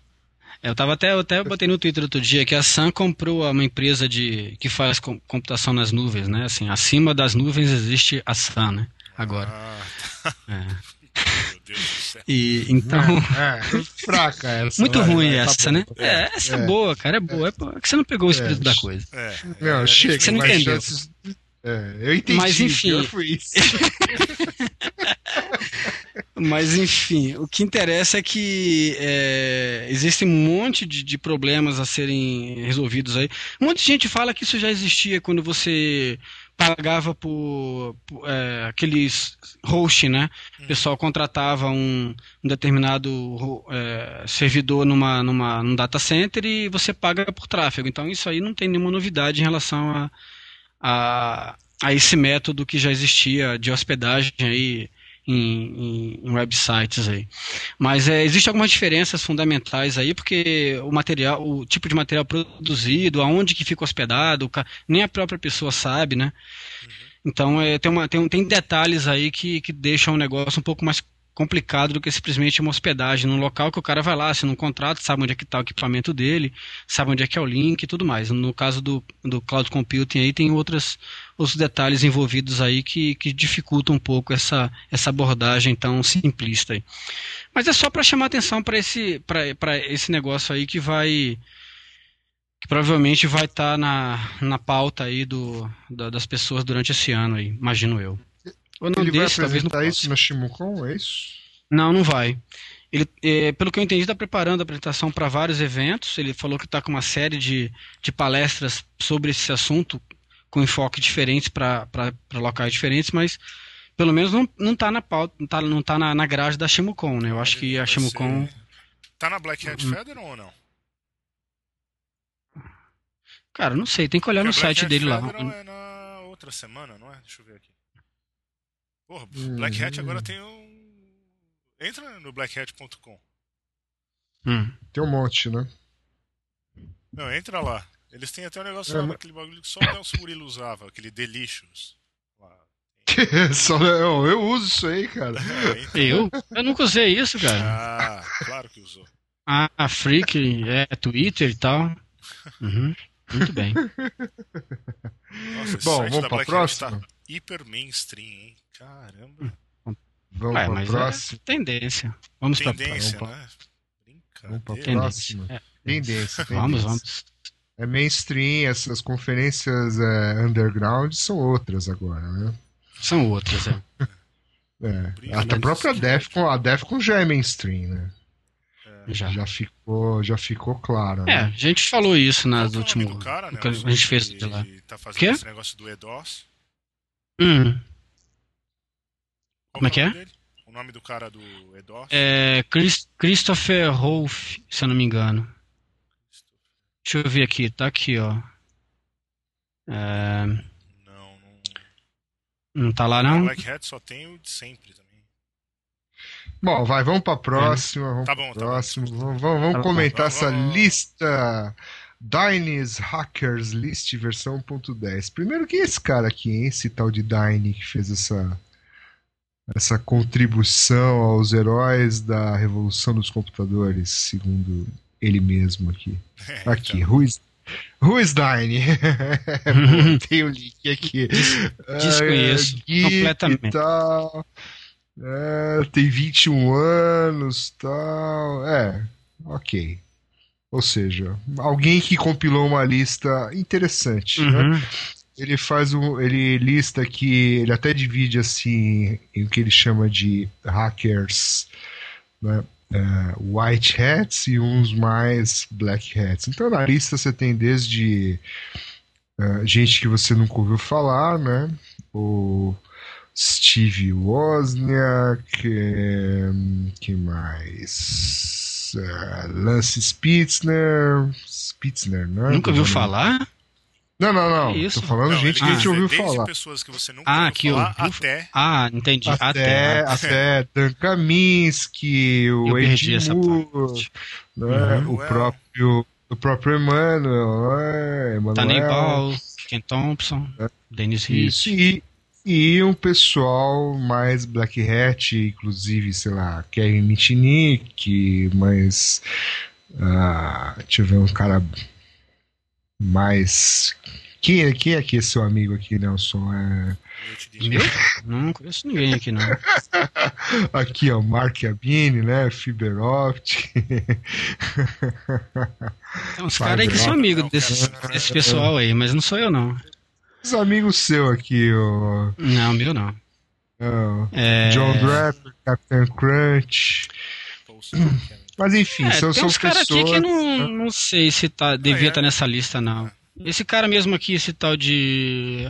Eu tava até, eu até botei no Twitter outro dia que a Sun comprou uma empresa de que faz computação nas nuvens, né? Assim, acima das nuvens existe a Sun, né? Agora. Ah, tá. É. Meu Deus do céu. E então É, é fraca essa. muito vai, ruim vai, tá essa, bom. né? É, essa é, É. boa, cara, é boa. É boa. É que você não pegou o espírito da coisa. É, Não, é, chega, Você não entendeu. chances- É, eu entendi. Mas, enfim. pior foi isso. Mas enfim, o que interessa é que é, existe um monte de, de, problemas a serem resolvidos aí. Um monte de gente fala que isso já existia quando você pagava por, por é, aqueles host, né? O pessoal contratava um, um determinado é, servidor numa, numa, num data center e você paga por tráfego. Então isso aí não tem nenhuma novidade em relação a, a, a esse método que já existia de hospedagem aí em, em, em websites aí. Mas é, existem algumas diferenças fundamentais aí, porque o material, o tipo de material produzido, aonde que fica hospedado, nem a própria pessoa sabe, né? Uhum. Então é, tem, uma, tem, tem detalhes aí que, que deixam o negócio um pouco mais complicado do que simplesmente uma hospedagem num local que o cara vai lá, assina um contrato, sabe onde é que está o equipamento dele, sabe onde é que é o link e tudo mais. No caso do, do cloud computing aí tem outras, outros detalhes envolvidos aí que, que dificultam um pouco essa, essa abordagem tão simplista aí. Mas é só para chamar atenção para esse, esse negócio aí que vai que provavelmente vai estar tá na, na pauta aí do, da, das pessoas durante esse ano aí, imagino eu. Ou não Ele desse, vai talvez no isso na Shimucon, é isso? Não, não vai. Ele, é, pelo que eu entendi, está preparando a apresentação para vários eventos. Ele falou que está com uma série de, de palestras sobre esse assunto, com enfoque diferentes para locais diferentes, mas pelo menos não, não tá na pauta, não está não tá na, na grade da Shimucon, né? Eu acho que a Shimucon. Tá na Black Hat hum. Feather ou não? Cara, não sei, tem que olhar Porque no site dele lá. é na outra semana, não é? Deixa eu ver aqui. Porra, uhum. Black Hat agora tem um. Entra no blackhat.com. Hum. Tem um monte, né? Não, entra lá. Eles têm até um negócio é, lá, aquele bagulho que só o Nelson Murilo usava, aquele Delicious. Só, eu, eu uso isso aí, cara. É, então... Eu? Eu nunca usei isso, cara. Ah, claro que usou. Ah, Freak, é Twitter e tal. Uhum. Muito bem. Nossa, Bom, vamos pra próxima. Tá hiper mainstream, hein? Caramba. Vamos Ué, pra é próxima. É tendência. Vamos tendência, pra, né? Vamos pra próxima. É. Tendência, tendência. Vamos, vamos. É mainstream, essas conferências é, underground são outras agora, né? São outras, é. é. Até a própria Defcon, a Defcon já é mainstream, né? É. Já. já ficou, já ficou claro. Né? É, a gente falou isso nas últimas. Cara, né? A gente fez de lá. Tá fazendo Quê? esse negócio do EDOS. Hum. Como é que é? Dele? O nome do cara do EDOS? É Chris, Christopher Rolf, se eu não me engano. Deixa eu ver aqui, tá aqui, ó. É... Não, não. Não tá lá não? O Black Hat só tem o de sempre também. Bom, vai, vamos pra próxima. Vamos tá bom, tá próximo. Bom. Vamos, vamos, vamos tá comentar essa vamos, lista. Dyne's Hackers List versão 1.10. Primeiro, quem é esse cara aqui, hein? Esse tal de Dyne que fez essa, essa contribuição aos heróis da revolução dos computadores, segundo ele mesmo aqui. É, aqui, então. Who is, Who is Dyne? Tem o link aqui. Desconheço uh, completamente. Tal. É, tem 21 anos tal. É, ok. Ou seja, alguém que compilou uma lista interessante. Né? Uhum. Né? Ele faz um. Ele lista aqui. Ele até divide assim em o que ele chama de hackers. Né? Uh, white hats e uns mais black hats. Então na lista você tem desde uh, gente que você nunca ouviu falar, né? O Steve Wozniak, que mais? Uh, Lance Spitzner, Spitzner, né? Nunca ouviu falar? Não, não, não. Isso? Tô falando não, gente que a gente ouviu falar. pessoas que você nunca ah, ouviu que falar ouviu... até... Ah, entendi. Até, até, até Dan Kaminsky, o Ed Moore, né? uhum. o, próprio, o próprio Emmanuel, né? Emmanuel. Taney Ball, Ken Thompson, é. Dennis Hitch. E um pessoal mais Black Hat, inclusive, sei lá, Kevin Mitnick, mas. Uh, deixa eu ver um cara mais. Quem é, quem é que é seu amigo aqui, Nelson? É... Meu? Não conheço ninguém aqui, não. aqui, ó, Mark Abini, né? Fiberopt. Tem uns caras aí que são amigos desse, desse pessoal aí, mas não sou eu, não. Os amigos seu aqui, ó. Não, meu não. Ah, É, John Draper, Captain Crunch. Mas enfim, É, são, tem são uns caras pessoas. aqui que não, não sei se tá, devia é. estar nessa lista, não. Esse cara mesmo aqui, esse tal de.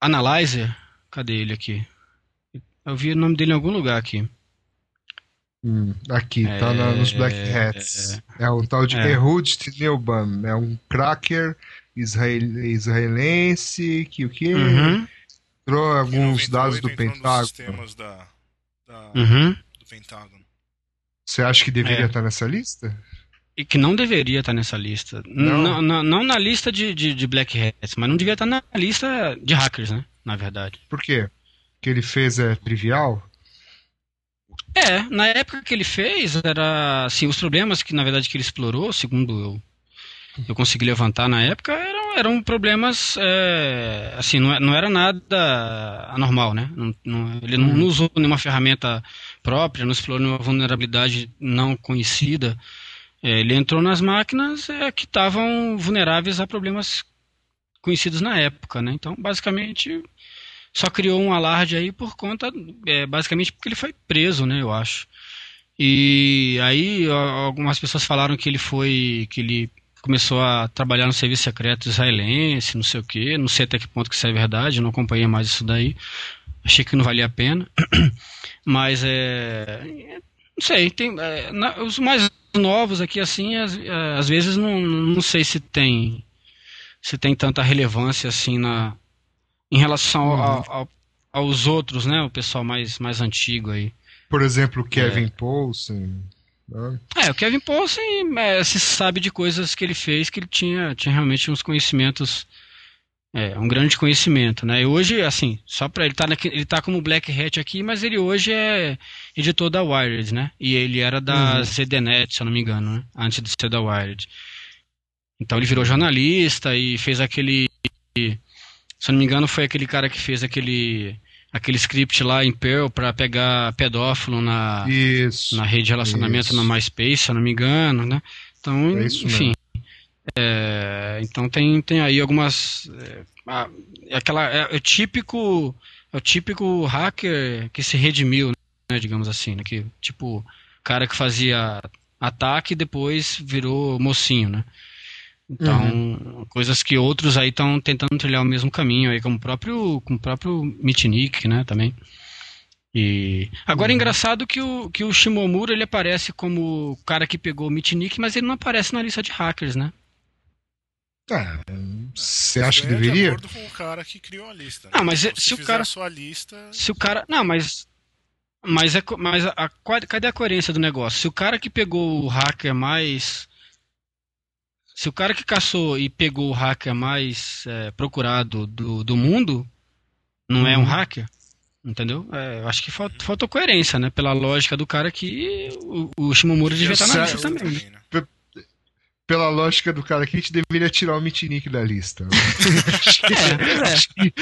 Analyzer. Cadê ele aqui? Eu vi o nome dele em algum lugar aqui. Hum, aqui, tá na- nos Black Hats. É um tal de É. Ehud Tinelban. É um cracker israel- israelense que o que? Uhum, Entrou alguns 98 dados do Pentágono. sistemas da, da- uhum. do Pentágono. Você acha que deveria É. estar nessa lista? E que não deveria estar nessa lista. Não? Não, não, não na lista de, de, de Black Hats, mas não devia estar na lista de hackers, né? Na verdade. Por quê? O que ele fez é trivial? É, na época que ele fez, era assim, os problemas que na verdade que ele explorou, segundo eu, eu consegui levantar na época, eram, eram problemas, é, assim, não, é- não era nada anormal, né? Não- não- ele não, não usou nenhuma ferramenta própria, não explorou nenhuma vulnerabilidade não conhecida. É, ele entrou nas máquinas é, que estavam vulneráveis a problemas conhecidos na época, né? Então, basicamente, só criou um alarde aí por conta, é, basicamente porque ele foi preso, né, eu acho. E aí algumas pessoas falaram que ele foi, que ele começou a trabalhar no serviço secreto israelense, não sei o quê, não sei até que ponto que isso é verdade, não acompanhei mais isso daí. Achei que não valia a pena. Mas é, não sei, tem é, na- os mais novos aqui assim, às, é, às vezes não, não sei se tem se tem tanta relevância assim na em relação ao- ao- aos outros, né? O pessoal mais, mais antigo aí. Por exemplo, Kevin Poulsen. Né? É, o Kevin Paulsen é, se sabe de coisas que ele fez que ele tinha, tinha realmente uns conhecimentos, é, um grande conhecimento, né? E hoje, assim, só para ele tá naqui- ele tá como Black Hat aqui, mas ele hoje é editor da Wired, né? E ele era da Uhum. ZDNet, se eu não me engano, né? Antes de ser da Wired. Então ele virou jornalista e fez aquele, se eu não me engano, foi aquele cara que fez aquele aquele script lá em Perl para pegar pedófilo na Isso. na rede de relacionamento Isso. na MySpace, se eu não me engano, né? Então, É enfim. É, então tem, tem aí algumas. É, é aquela, é, o típico. É o típico hacker que se redimiu, né? Digamos assim, né? Que, tipo, cara que fazia ataque e depois virou mocinho, né? Então, Uhum. coisas que outros aí estão tentando trilhar o mesmo caminho aí, como o próprio, como o próprio Mitnick, né, também. E agora é Uhum. engraçado que o, que o Shimomura ele aparece como o cara que pegou o Mitnick, mas ele não aparece na lista de hackers, né? Ah, Você acha que é De deveria? acordo com o cara que criou a lista. Ah, mas Então, se o fizer cara- a sua lista. Se o cara, não, mas mas é mas a, a- cadê a coerência do negócio? Se o cara que pegou o hacker mais se o cara que caçou e pegou o hacker mais é, procurado do, do mundo não é um Uhum. hacker, entendeu? É, eu acho que falta, faltou coerência, né? Pela lógica do cara que o, o Shimomura devia estar na lista também. né? né? Pela lógica do cara aqui, a gente deveria tirar o Mitnick da lista. É, Acho que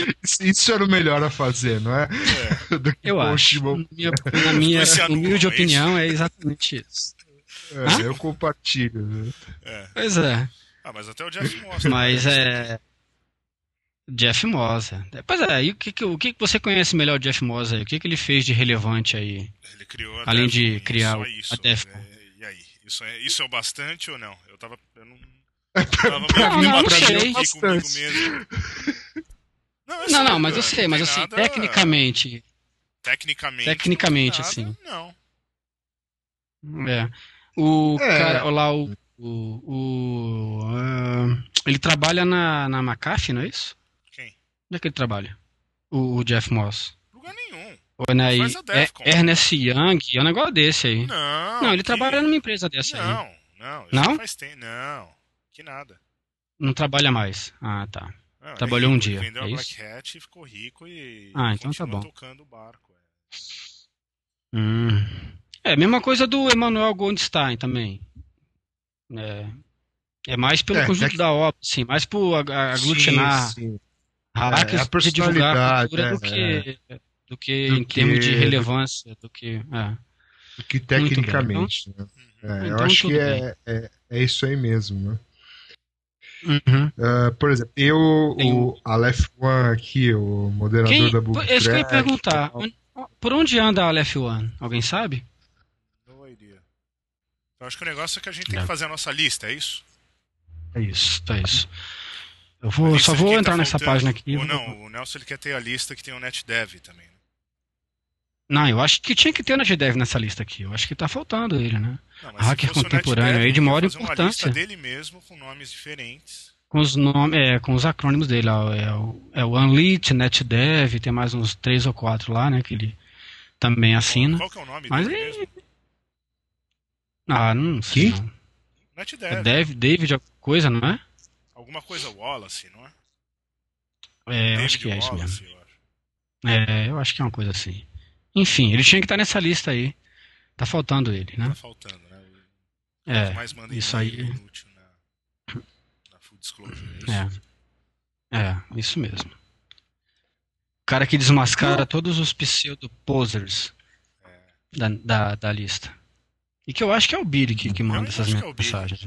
isso- era o melhor a fazer, não é? Do que Eu acho. Minha, na minha humilde é opinião, é exatamente isso. É, eu compartilho. né? É. Pois é. Ah, mas até o Jeff. Mas né? é. Jeff Moss. é. Pois é, e o que, que, o que você conhece melhor de Jeff Moss aí? O que, que ele fez de relevante aí? Ele criou a Além Defcon, de criar o- isso. a Defcon. É, E aí? Isso é, isso é o bastante ou não? Eu tava. Eu não. Eu tava Não, meio não, não debatendo sei. comigo mesmo. Não, é Não, não, mas eu sei, não mas assim, nada- tecnicamente. Tecnicamente. Tecnicamente, não assim. Não. É. O É. cara, lá, o. o, o ah, ele trabalha na, na McAfee, não é isso? Quem? Onde é que ele trabalha? O, o Jeff Moss. Lugar nenhum. Ou na a é. Ernest Young, é um negócio desse aí. Não. Não, ele que- trabalha numa empresa dessa aí. Não, não. Não? faz tempo. Não. Que nada. Não trabalha mais. Ah, tá. Não, Trabalhou um rico, dia, ele Vendeu é a isso? Black Hat ficou rico e. Ah, então tá bom. tocando o barco. é. Hum. É, mesma coisa do Emmanuel Goldstein também. É, é mais pelo É, conjunto tec- da obra, assim, mais por ag- aglutinar Sim, sim. hackers É, a de divulgar a cultura do é, que, do que Do em termos de que- relevância, do que... É. Do que tecnicamente. né? É, eu então acho que é, é, é isso aí mesmo, né? Uhum. Uh, por exemplo, eu, o Aleph One aqui, o moderador Quem, da Book é isso que eu ia perguntar. Por onde anda a Aleph One? Alguém sabe? Eu acho que o negócio é que a gente tem É. que fazer a nossa lista, é isso? É isso, é isso. Eu vou, só vou quem tá entrar nessa faltando. página aqui. Ou não, o Nelson ele quer ter a lista que tem o NetDev também. né? Não, eu acho que tinha que ter o NetDev nessa lista aqui. Eu acho que tá faltando ele, né? Não, Hacker fosse o contemporâneo NetDev, aí de maior fazer Uma importância. lista dele mesmo com nomes diferentes. Com os nomes, é, com os acrônimos dele, ó, é, o, é o Unlit, NetDev, tem mais uns três ou quatro lá, né? Que ele também assina. Qual que é o nome Mas dele é-? Ah, não sei. Quem? Não. É NetDev. David, alguma coisa, não é? Alguma coisa Wallace, não é? É, eu David acho que é isso mesmo. eu acho. É, eu acho que é uma coisa assim. Enfim, ele tinha que estar nessa lista aí. Tá faltando ele, né? Tá faltando, né? O É, mais manda isso aí. inútil na, na Full Disclosure, é isso? É. É, isso mesmo. O cara que desmascara todos os pseudo-posers da, da, da lista. E que eu acho que é o Billy que, que manda essas é mensagens.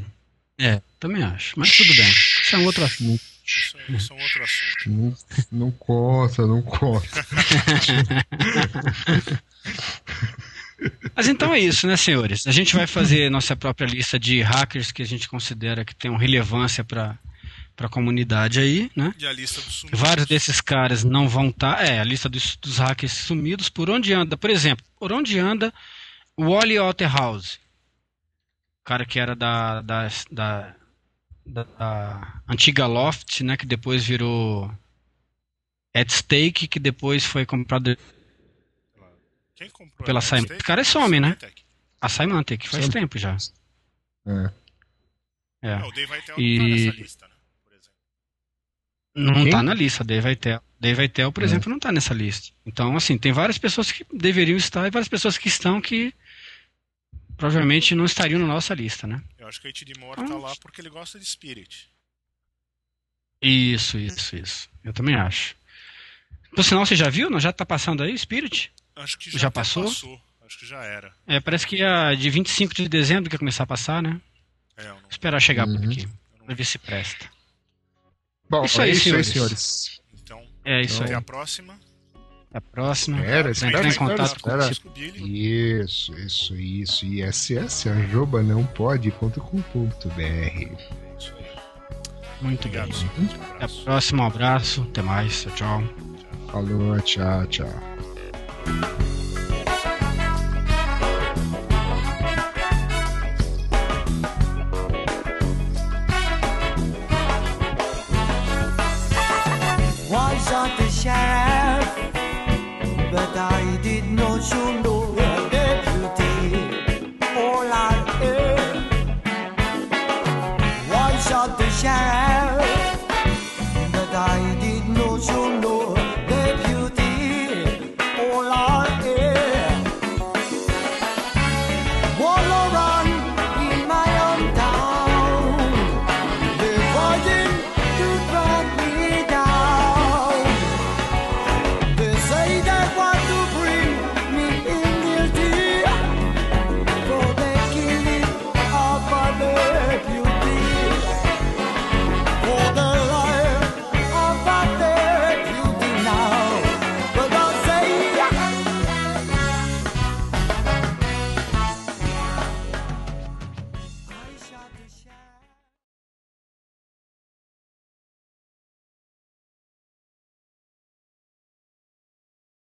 É, também acho. Mas tudo bem. Isso é um outro assunto. Isso, é- isso é um outro assunto. Não, não conta, não conta. Mas então é isso, né, senhores? A gente vai fazer nossa própria lista de hackers que a gente considera que tenham relevância para a comunidade aí, né? E a lista dos sumidos. Vários desses caras não vão estar. é, a lista dos, dos hackers sumidos. Por onde anda? Por exemplo, por onde anda o Wally Waterhouse? O cara que era da, da, da, da- da antiga Loft, né? Que depois virou At Stake, que depois foi comprado Quem comprou pela Simon. Netscape? O cara é some, né? Symantec. a Symantec, faz tempo já. É. É. Não, o Dave Aitel E- não tá nessa lista, né? Não Quem? tá na lista, Dave Aitel. Dave Aitel, por É. exemplo, não tá nessa lista. Então, assim, tem várias pessoas que deveriam estar e várias pessoas que estão que provavelmente não estariam na nossa lista, né? Eu acho que o H.D. Moore tá lá porque ele gosta de Spirit. Isso, isso, isso. Eu também acho. Por sinal, você já viu? Não já tá passando aí, Spirit? Acho que já, Já até passou? passou. Acho que já era. É, parece que a de 25 de dezembro que ia começar a passar, né? É, eu não, Esperar chegar por Uhum. aqui, eu pra não... ver se presta. Bom, Isso é isso aí, senhores. senhores. Então, É isso até aí. a próxima. A próxima. Espera, Entrar espera, em espera, contato com espera. Com o Billy. Isso, isso, isso. ISS, arroba não pode, ponto com ponto BR. Isso aí. Muito bem. Obrigado. Um Até a abraço. próxima, um abraço, até mais, tchau, tchau. Falou, tchau, tchau. not the sheriff,